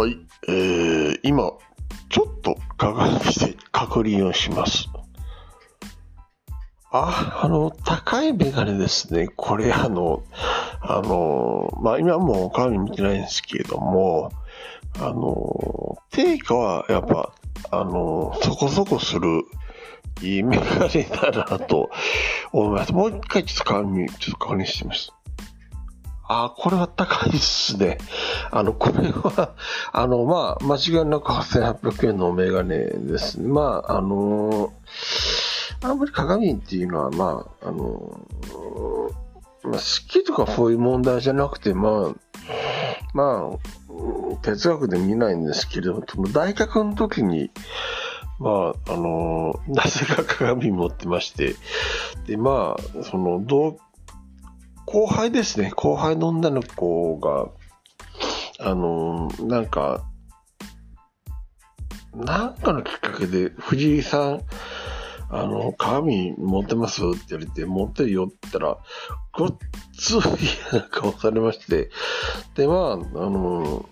はい、えー、今、ちょっと鏡で確認をします。あ、あの、高いメガネですね。これ、あの、あの、まあ、今もう鏡見てないんですけれども、あの、定価はやっぱ、あの、そこそこする、いいメガネだなと思います。もう一回ちょっと鏡、ちょっと確認してみます。あ、これは高いですね。あの、これは、あの、まあ、間違いなく8800円のメガネですね。まあ、あのあんまり鏡っていうのは、まあ、あのまあ、好きとかそういう問題じゃなくて、まあ、まあ、哲学で見ないんですけれども、大学の時に、まあ、あの、なぜか鏡持ってまして、で、まあ、その、同、後輩ですね、後輩の女の子が、あの、なんか、なんかのきっかけで、藤井さん、あの、鏡持ってますって言われて、持ってるよって言ったら、ごっつい嫌な顔されまして、で、まあ、あの、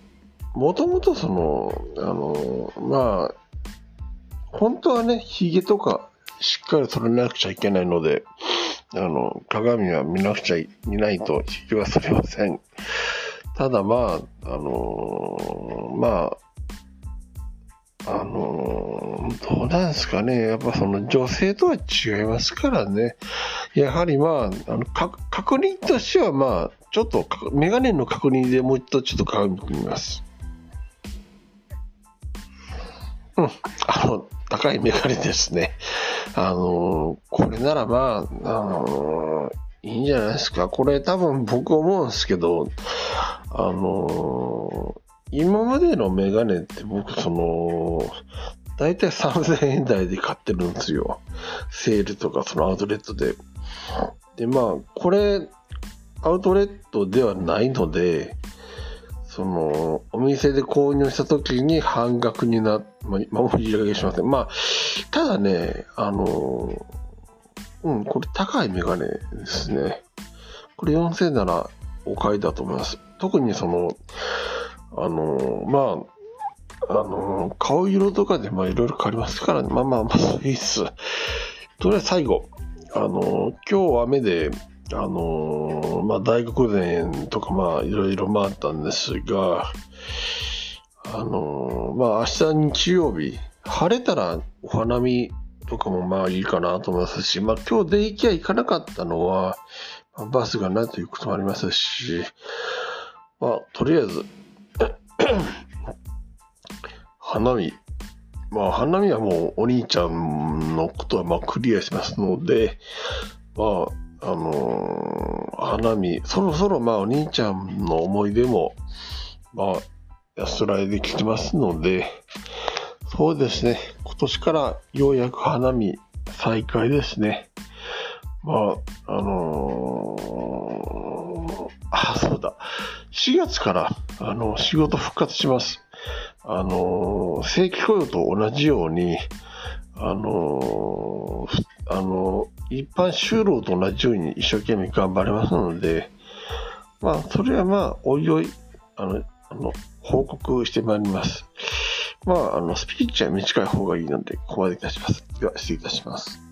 もともとその、あの、まあ、本当はね、髭とかしっかり剃らなくちゃいけないので、あの、鏡は見なくちゃい、見ないと髭は剃れません。ただまあ、あのまあ、あのどうなんですかね。やっぱその女性とは違いますからね。やはりまあ、あの確認としてはまあ、ちょっとメガネの確認でもう一度ちょっと鏡見ます。うん、あの、高いメガネですね。あのこれならまあ、あのいいんじゃないですか。これ多分僕思うんですけど、あの今までのメガネって僕その、だいたい3000円台で買ってるんですよ。セールとかそのアウトレットで。で、まあ、これ、アウトレットではないので、その、お店で購入した時に半額にな、まあ、まあ、申し訳しません。まあ、ただね、あの、うん、これ高いメガネですね。これ4000ならお買いだと思います。特にその、あの、まあ、あの、顔色とかでまあいろいろ変わりますからね。まあまあまあ、いいっす。とりあえず最後、あの、今日雨で、あのまあ、大学連とか、まあ、いろいろ回ったんですが、あのまあ、明日日曜日、晴れたらお花見とかもまあいいかなと思いますし、まあ、今日で行きゃ行かなかったのは、まあ、バスがないということもありますし、まあ、とりあえず、花見、まあ、花見はもうお兄ちゃんのことはまあクリアしますので、まあ、あのー、花見、そろそろまあお兄ちゃんの思い出も、まあ、安らいできてますので、そうですね、今年からようやく花見再開ですね。まあ、あのー、あ、そうだ。4月から、あの、仕事復活します。あのー、正規雇用と同じように、あのー、あの一般就労と同じように一生懸命頑張れますので、まあ、それはまあ、おいおい、あの、あの報告してまいります。まあ、あの、スピーチは短い方がいいので、ここまでいたします。では、失礼いたします。